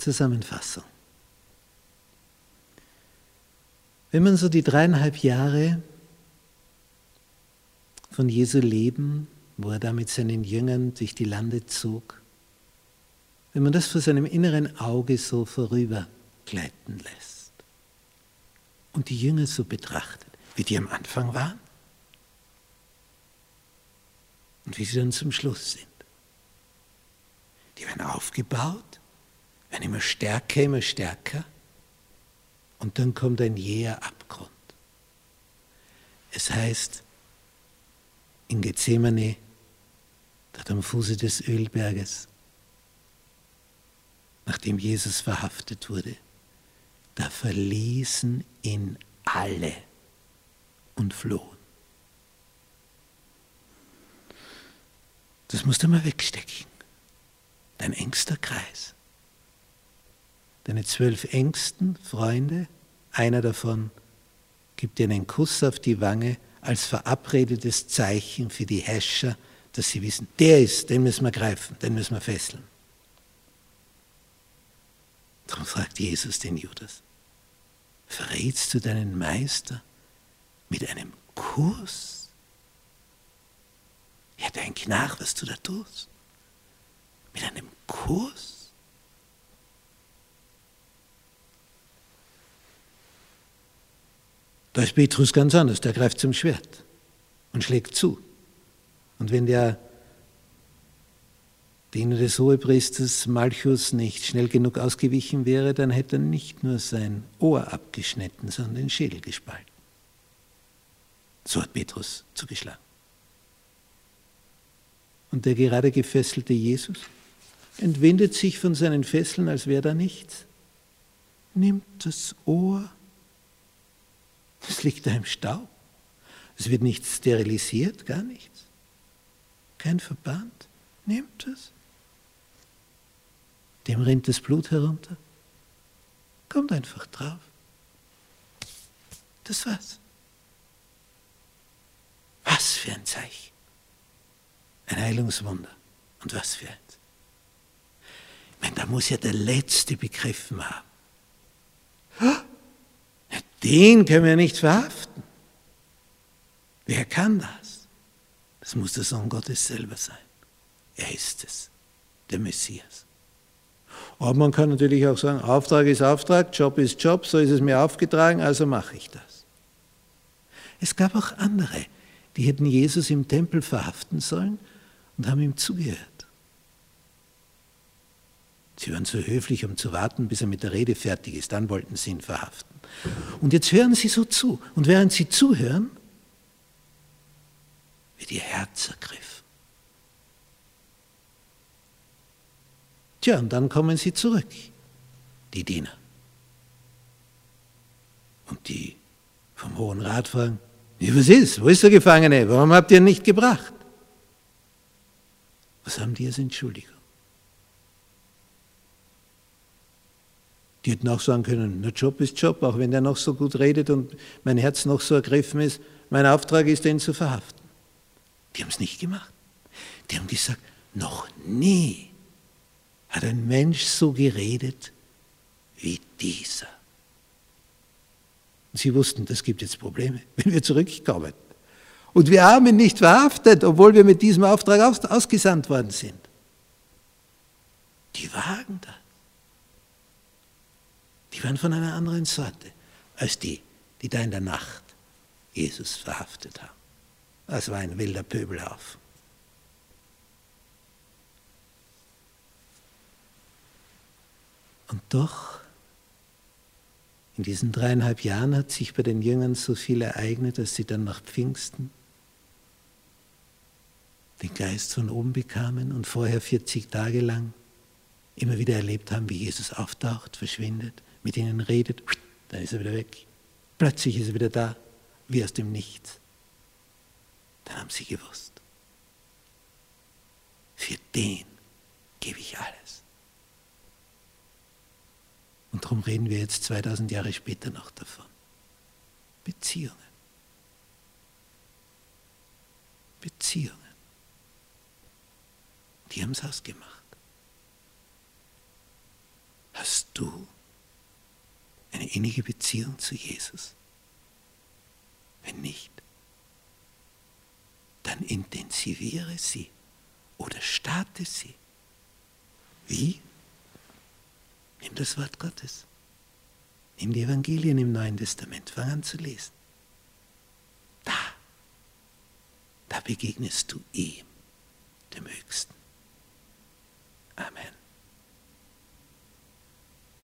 Zusammenfassung. Wenn man so die dreieinhalb Jahre von Jesu Leben, wo er da mit seinen Jüngern durch die Lande zog, wenn man das vor seinem inneren Auge so vorübergleiten lässt und die Jünger so betrachtet, wie die am Anfang waren und wie sie dann zum Schluss sind. Die werden aufgebaut, werden immer stärker, immer stärker und dann kommt ein jäher Abgrund. Es heißt, in Gethsemane, dort am Fuße des Ölberges, nachdem Jesus verhaftet wurde, da verließen ihn alle und flohen. Das musst du mal wegstecken. Dein engster Kreis. Deine zwölf engsten Freunde, einer davon gibt dir einen Kuss auf die Wange als verabredetes Zeichen für die Häscher, dass sie wissen, der ist, den müssen wir greifen, den müssen wir fesseln. Darum fragt Jesus den Judas, verrätst du deinen Meister mit einem Kuss? Ja, denk nach, was du da tust. Mit einem Kuss? Da ist Petrus ganz anders, der greift zum Schwert und schlägt zu. Und wenn der Diener des Hohepriesters Malchus nicht schnell genug ausgewichen wäre, dann hätte er nicht nur sein Ohr abgeschnitten, sondern den Schädel gespalten. So hat Petrus zugeschlagen. Und der gerade gefesselte Jesus entwindet sich von seinen Fesseln, als wäre da nichts, nimmt das Ohr, es liegt da im Staub, es wird nicht sterilisiert, gar nichts, kein Verband, nimmt es dem rinnt das Blut herunter. Kommt einfach drauf. Das war's. Was für ein Zeichen. Ein Heilungswunder. Und was für eins. Ich meine, da muss ja der Letzte begriffen haben. Den können wir nicht verhaften. Wer kann das? Das muss der Sohn Gottes selber sein. Er ist es, der Messias. Aber man kann natürlich auch sagen, Auftrag ist Auftrag, Job ist Job, so ist es mir aufgetragen, also mache ich das. Es gab auch andere, die hätten Jesus im Tempel verhaften sollen und haben ihm zugehört. Sie waren so höflich, um zu warten, bis er mit der Rede fertig ist, dann wollten sie ihn verhaften. Und jetzt hören sie so zu. Und während sie zuhören, wird ihr Herz ergriffen. Tja, und dann kommen sie zurück, die Diener. Und die vom Hohen Rat fragen, wie was ist? Wo ist der Gefangene? Warum habt ihr ihn nicht gebracht? Was haben die als Entschuldigung? Die hätten auch sagen können, der Job ist Job, auch wenn der noch so gut redet und mein Herz noch so ergriffen ist, mein Auftrag ist, den zu verhaften. Die haben es nicht gemacht. Die haben gesagt, noch nie hat ein Mensch so geredet wie dieser. Und sie wussten, das gibt jetzt Probleme, wenn wir zurückkommen. Und wir haben ihn nicht verhaftet, obwohl wir mit diesem Auftrag aus, ausgesandt worden sind. Die wagen das. Die waren von einer anderen Sorte als die, die da in der Nacht Jesus verhaftet haben. Das war ein wilder Pöbelhaufen. Und doch, in diesen dreieinhalb Jahren hat sich bei den Jüngern so viel ereignet, dass sie dann nach Pfingsten den Geist von oben bekamen und vorher 40 Tage lang immer wieder erlebt haben, wie Jesus auftaucht, verschwindet, mit ihnen redet, dann ist er wieder weg. Plötzlich ist er wieder da, wie aus dem Nichts. Dann haben sie gewusst, für den gebe ich alles. Und darum reden wir jetzt 2000 Jahre später noch davon. Beziehungen. Beziehungen. Die haben es ausgemacht. Hast du eine innige Beziehung zu Jesus? Wenn nicht, dann intensiviere sie oder starte sie. Wie? Nimm das Wort Gottes. Nimm die Evangelien im Neuen Testament. Fang an zu lesen. Da, da begegnest du ihm, dem Höchsten. Amen.